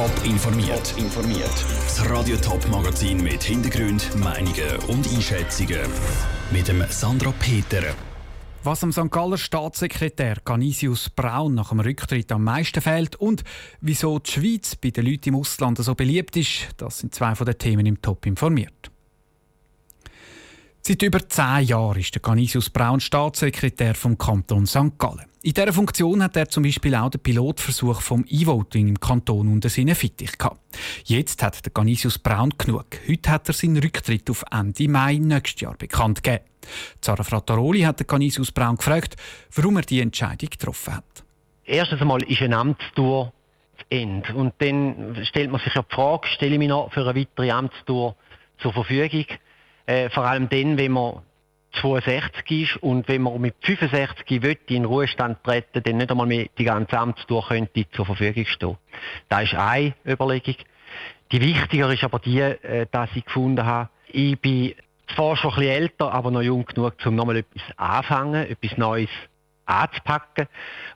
Top informiert. informiert. Das Radio Top Magazin mit Hintergrund, Meinungen und Einschätzungen mit dem Sandra Peter. Was am St. Galler Staatssekretär Canisius Braun nach dem Rücktritt am meisten fehlt und wieso die Schweiz bei den Leuten im Ausland so beliebt ist, das sind zwei von den Themen im Top informiert. Seit über zehn Jahren ist der Canisius Braun Staatssekretär vom Kanton St. Gallen. In dieser Funktion hat er zum Beispiel auch den Pilotversuch vom E-Voting im Kanton unter seinen Fittich gehabt. Jetzt hat der Canisius Braun genug. Heute hat er seinen Rücktritt auf Ende Mai nächstes Jahr bekannt gegeben. Zara Frattaroli hat den Canisius Braun gefragt, warum er die Entscheidung getroffen hat. Erstens einmal ist eine Amtstour zu Ende. Und dann stellt man sich ja die Frage, stelle ich mich noch für eine weitere Amtstour zur Verfügung? Äh, vor allem dann, wenn man 62 ist und wenn man mit 65 will, in Ruhestand treten dann nicht einmal mehr die ganze Amtstour könnte zur Verfügung stehen. Das ist eine Überlegung. Die wichtiger ist aber die, äh, dass ich gefunden habe, ich bin zwar schon ein bisschen älter, aber noch jung genug, um nochmal etwas anfangen, etwas Neues anzupacken.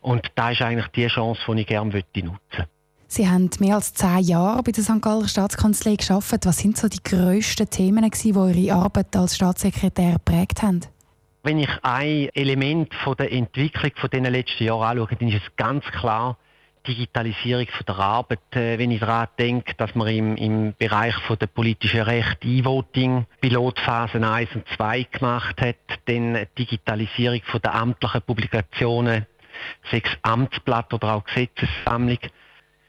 Und da ist eigentlich die Chance, die ich gerne nutzen möchte. Sie haben mehr als zehn Jahre bei der St. Galler Staatskanzlei geschafft. Was sind so die grössten Themen, die Ihre Arbeit als Staatssekretär geprägt haben? Wenn ich ein Element von der Entwicklung von den letzten Jahren anschaue, dann ist es ganz klar Digitalisierung von der Arbeit. Äh, wenn ich daran denke, dass wir im, im Bereich von der politischen Recht E-Voting Pilotphasen 1 und 2 gemacht hat, dann Digitalisierung von der amtlichen Publikationen, sechs Amtsblatt oder auch Gesetzessammlung.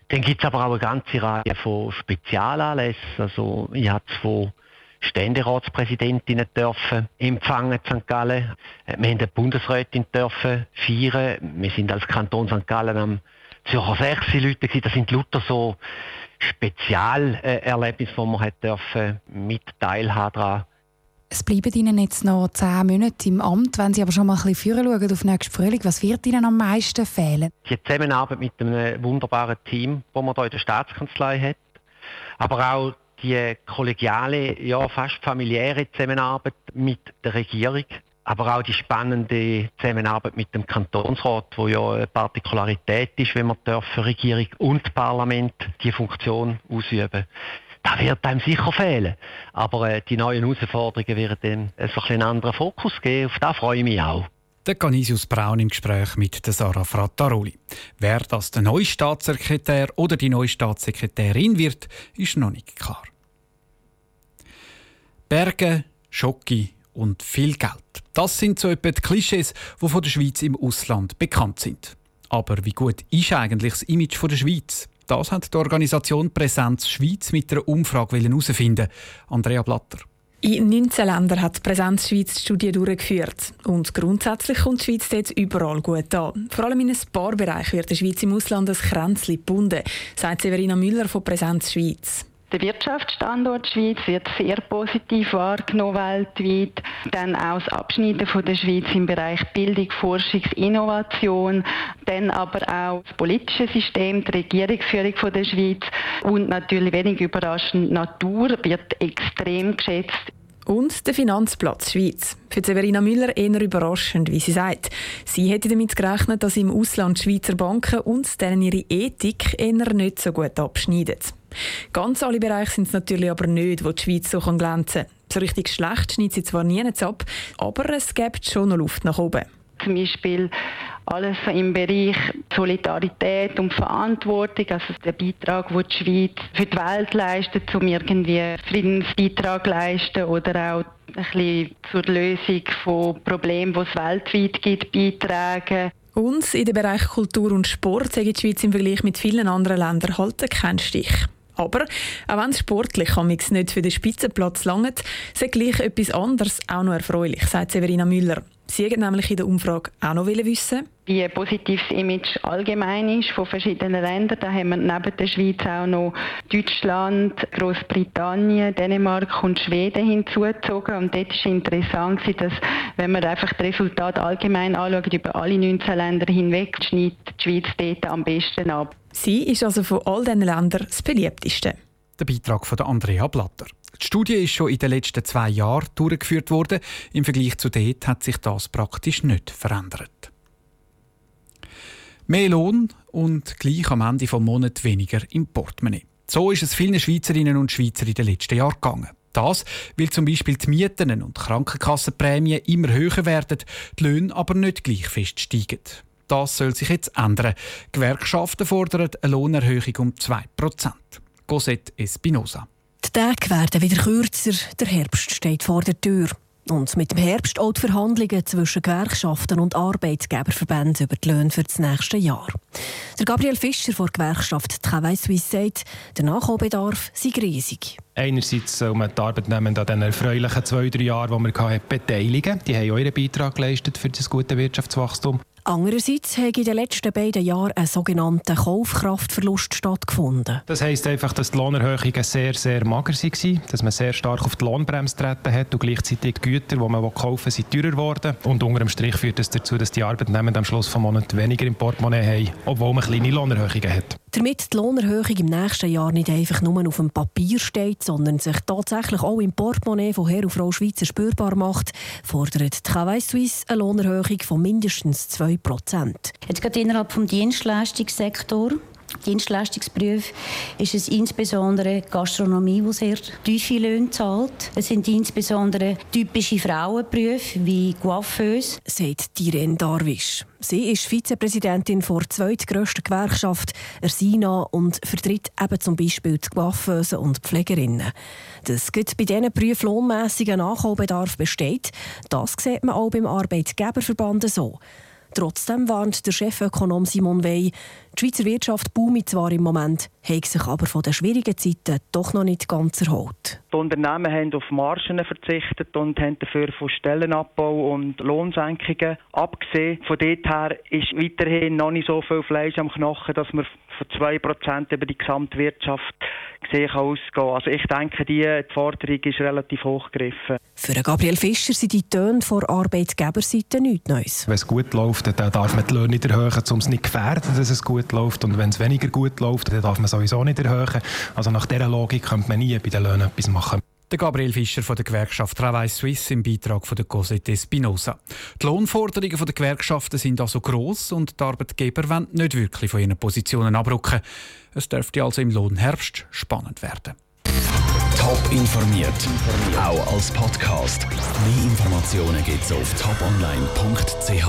Dann gibt es aber auch eine ganze Reihe von Spezialanlässen. Also ich habe von Ständeratspräsidentinnen dürfen empfangen in St. Gallen. Wir haben eine Bundesrätin dürfen feiern. Wir sind als Kanton St. Gallen am Zürcher 6 Leute. Das sind lauter so Spezialerlebnisse, die man dürfen mit teilhaben daran. Es bleiben Ihnen jetzt noch zehn Monate im Amt. Wenn Sie aber schon mal ein bisschen schauen auf nächsten Frühling, was wird Ihnen am meisten fehlen? Die Zusammenarbeit mit einem wunderbaren Team, das man hier in der Staatskanzlei hat. Aber auch die kollegiale, ja fast familiäre Zusammenarbeit mit der Regierung aber auch die spannende Zusammenarbeit mit dem Kantonsrat, wo ja eine Partikularität ist, wenn man dürfen, Regierung und Parlament die Funktion ausüben. Da wird einem sicher fehlen. Aber äh, die neuen Herausforderungen werden dann so ein einen anderen Fokus geben. Auf das freue ich mich auch. Der Canisius Braun im Gespräch mit Sarah Frattaroli. Wer das der neue Staatssekretär oder die neue Staatssekretärin wird, ist noch nicht klar. Berge, Schocke, und viel Geld. Das sind so etwa die Klischees, die von der Schweiz im Ausland bekannt sind. Aber wie gut ist eigentlich das Image von der Schweiz? Das hat die Organisation Präsenz Schweiz mit einer Umfrage herausfinden. Andrea Blatter. In 19 Ländern hat Präsenz Schweiz die Studie durchgeführt. Und grundsätzlich kommt die Schweiz dort überall gut an. Vor allem in ein paar Bereichen wird die Schweiz im Ausland ein Kränzchen gebunden, sagt Severina Müller von Präsenz Schweiz. Der Wirtschaftsstandort Schweiz wird sehr positiv wahrgenommen weltweit. Dann auch das Abschneiden von der Schweiz im Bereich Bildung, Forschung, Innovation. Dann aber auch das politische System, die Regierungsführung von der Schweiz und natürlich wenig überraschend Natur wird extrem geschätzt. Und der Finanzplatz Schweiz. Für Severina Müller eher überraschend, wie sie sagt. Sie hätte damit gerechnet, dass im Ausland Schweizer Banken und deren ihre Ethik eher nicht so gut abschneiden. Ganz alle Bereiche sind es natürlich aber nicht, wo die Schweiz so glänzen kann. So richtig schlecht schneidet sie zwar nie ab, aber es gibt schon noch Luft nach oben. Zum Beispiel alles im Bereich Solidarität und Verantwortung, also der Beitrag, den die Schweiz für die Welt leistet, um irgendwie Friedensbeitrag leisten oder auch ein bisschen zur Lösung von Problemen, die es weltweit gibt, beitragen. Und in dem Bereich Kultur und Sport sagt die Schweiz im Vergleich mit vielen anderen Ländern halt keinen Stich. Aber auch wenn es sportlich nicht für den Spitzenplatz langt, ist gleich etwas anderes auch noch erfreulich, sagt Severina Müller. Sie haben nämlich in der Umfrage auch noch wissen wie positiv das Image allgemein ist von verschiedenen Ländern. Da haben wir neben der Schweiz auch noch Deutschland, Großbritannien, Dänemark und Schweden hinzugezogen. Und dort ist interessant, dass wenn man einfach das Resultat allgemein anschaut, über alle 19 Länder hinweg, schneidet die Schweiz dort am besten ab. Sie ist also von all diesen Ländern das beliebteste. Der Beitrag von Andrea Blatter. Die Studie ist schon in den letzten zwei Jahren durchgeführt worden. Im Vergleich zu dort hat sich das praktisch nicht verändert. Mehr Lohn und gleich am Ende des Monats weniger im Portemonnaie. So ist es vielen Schweizerinnen und Schweizern in den letzten Jahren gegangen. Das, weil zum Beispiel die Mieten und Krankenkassenprämien immer höher werden, die Löhne aber nicht gleich fest steigen. Das soll sich jetzt ändern. Gewerkschaften fordern eine Lohnerhöhung um 2%. Cosette Espinosa. Die Tage werden wieder kürzer, der Herbst steht vor der Tür. Und mit dem Herbst auch die Verhandlungen zwischen Gewerkschaften und Arbeitgeberverbänden über die Löhne für das nächste Jahr. Der Gabriel Fischer von der Gewerkschaft Travail Suisse sagt, der Nachholbedarf sei riesig. Einerseits soll man die Arbeitnehmenden an den erfreulichen zwei, drei Jahren, die wir hatten, beteiligen. Die haben auch ihren Beitrag geleistet für das gute Wirtschaftswachstum. Andererseits hat in den letzten beiden Jahren ein sogenannter Kaufkraftverlust stattgefunden. Das heisst einfach, dass die Lohnerhöhungen sehr, sehr mager waren, dass man sehr stark auf die Lohnbremse treten hat und gleichzeitig die Güter, die man kaufen sind teurer geworden. Und unter dem Strich führt das dazu, dass die Arbeitnehmer am Schluss des Monats weniger im Portemonnaie haben, obwohl man kleine Lohnerhöhungen hat. Damit die Lohnerhöhung im nächsten Jahr nicht einfach nur auf dem Papier steht, sondern sich tatsächlich auch im Portemonnaie von Herr und Frau Schweizer spürbar macht, fordert die Travail Suisse eine Lohnerhöhung von mindestens 2 Prozent. Jetzt gerade innerhalb des Dienstleistungssektors Dienstleistungsberufe ist es insbesondere Gastronomie, die sehr tiefe Löhne zahlt. Es sind insbesondere typische Frauenberufe wie Coiffeuse. Sagt Irene Darwisch. Sie ist Vizepräsidentin der zweitgrössten Gewerkschaft, Ersina, und vertritt eben zum Beispiel die Coiffeusen und Pflegerinnen. Dass bei diesen Berufen lohnmässiger Nachholbedarf besteht, das sieht man auch beim Arbeitgeberverband so. Trotzdem warnt der Chefökonom Simon Wey, die Schweizer Wirtschaft boomt zwar im Moment, hat sich aber von den schwierigen Zeiten doch noch nicht ganz erholt. Die Unternehmen haben auf Margen verzichtet und haben dafür von Stellenabbau und Lohnsenkungen abgesehen. Von dort her ist weiterhin noch nicht so viel Fleisch am Knochen, dass man von 2% über die Gesamtwirtschaft gesehen ausgehen Also ich denke, die Forderung ist relativ hochgegriffen. Für Gabriel Fischer sind die Töne von Arbeitgeberseite nichts Neues. Wenn es gut läuft, dann darf man die Löhne nicht erhöhen, um es nicht zu gefährden, dass es gut läuft. Und wenn es weniger gut läuft, dann darf man sowieso nicht erhöhen. Also nach dieser Logik könnte man nie bei den Löhnen etwas machen. Der Gabriel Fischer von der Gewerkschaft Travail Suisse im Beitrag von der Cosette Spinoza. Die Lohnforderungen der Gewerkschaften sind also gross und die Arbeitgeber wollen nicht wirklich von ihren Positionen abrücken. Es dürfte also im Lohnherbst spannend werden. Top informiert, auch als Podcast. Mehr Informationen gibt es auf toponline.ch.